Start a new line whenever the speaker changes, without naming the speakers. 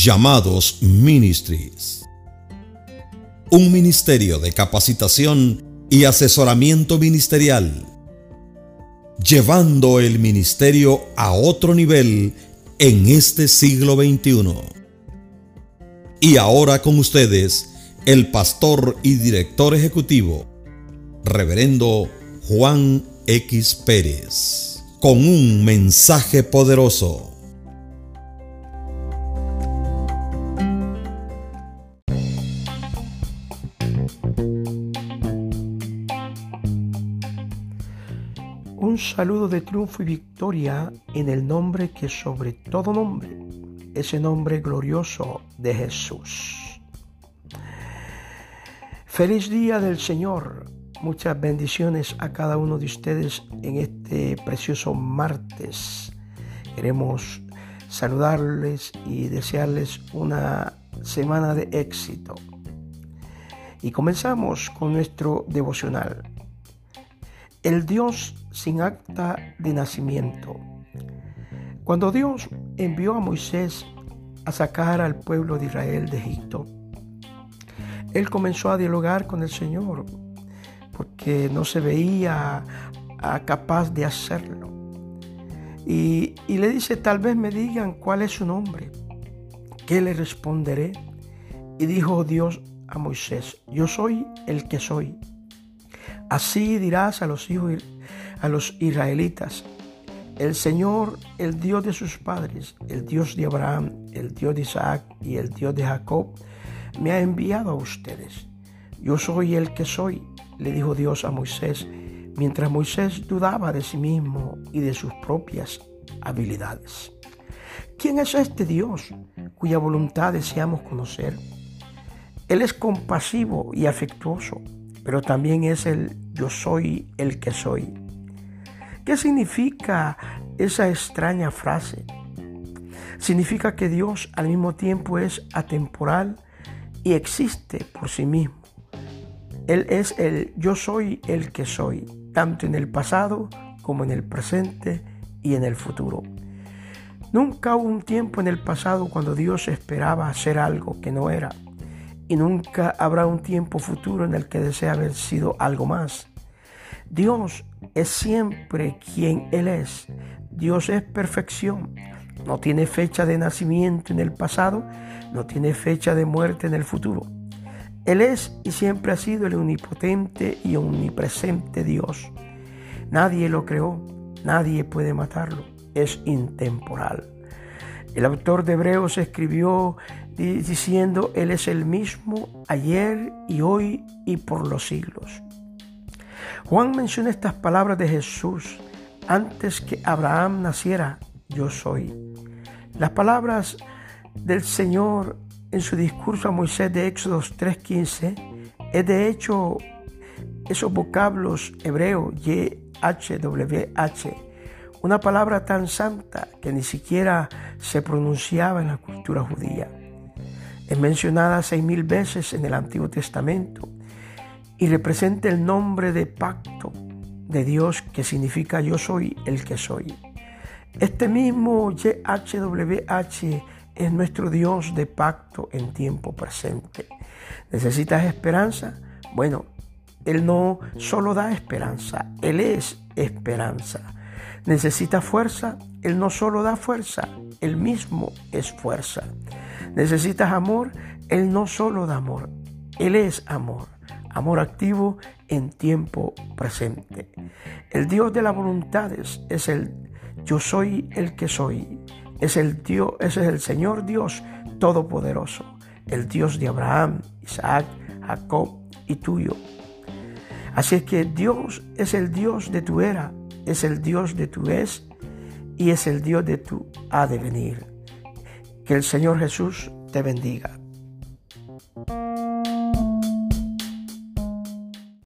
Llamados Ministries. Un ministerio de capacitación y asesoramiento ministerial, llevando el ministerio a otro nivel en este siglo XXI. Y ahora con ustedes, el pastor y director ejecutivo, reverendo Juan X Pérez, con un mensaje poderoso.
Saludo de triunfo y victoria en el nombre que sobre todo nombre, ese nombre glorioso de Jesús. Feliz día del Señor. Muchas bendiciones a cada uno de ustedes en este precioso martes. Queremos saludarles y desearles una semana de éxito. Y comenzamos con nuestro devocional. El Dios sin acta de nacimiento. Cuando Dios envió a Moisés a sacar al pueblo de Israel de Egipto, él comenzó a dialogar con el Señor porque no se veía capaz de hacerlo. Y, y, le dice, tal vez me digan cuál es su nombre. ¿Qué le responderé? Y dijo Dios a Moisés, yo soy el que soy. Así dirás a los hijos, a los israelitas, el Señor, el Dios de sus padres, el Dios de Abraham, el Dios de Isaac y el Dios de Jacob, me ha enviado a ustedes. Yo soy el que soy, le dijo Dios a Moisés, mientras Moisés dudaba de sí mismo y de sus propias habilidades. ¿Quién es este Dios cuya voluntad deseamos conocer? Él es compasivo y afectuoso pero también es el yo soy el que soy. ¿Qué significa esa extraña frase? Significa que Dios al mismo tiempo es atemporal y existe por sí mismo. Él es el yo soy el que soy, tanto en el pasado como en el presente y en el futuro. Nunca hubo un tiempo en el pasado cuando Dios esperaba hacer algo que no era y nunca habrá un tiempo futuro en el que desea haber sido algo más. Dios es siempre quien Él es. Dios es perfección. No tiene fecha de nacimiento en el pasado, no tiene fecha de muerte en el futuro. Él es y siempre ha sido el omnipotente y omnipresente Dios. Nadie lo creó, nadie puede matarlo, es intemporal. El autor de Hebreos escribió diciendo, Él es el mismo ayer y hoy y por los siglos. Juan menciona estas palabras de Jesús antes que Abraham naciera, yo soy. Las palabras del Señor en su discurso a Moisés de Éxodos 3:15 es de hecho esos vocablos hebreos YHWH, una palabra tan santa que ni siquiera se pronunciaba en la cultura judía. Es mencionada seis mil veces en el Antiguo Testamento y representa el nombre de pacto de Dios que significa yo soy el que soy. Este mismo YHWH es nuestro Dios de pacto en tiempo presente. ¿Necesitas esperanza? Bueno, Él no solo da esperanza, Él es esperanza. ¿Necesitas fuerza? Él no solo da fuerza, Él mismo es fuerza. ¿Necesitas amor? Él no solo da amor, Él es amor. Amor activo en tiempo presente. El Dios de las voluntades es el yo soy el que soy. Es el Dios, ese es el Señor Dios todopoderoso, el Dios de Abraham, Isaac, Jacob y tuyo. Así es que Dios es el Dios de tu era, es el Dios de tu es y es el Dios de tu ha de venir. Que el Señor Jesús te bendiga.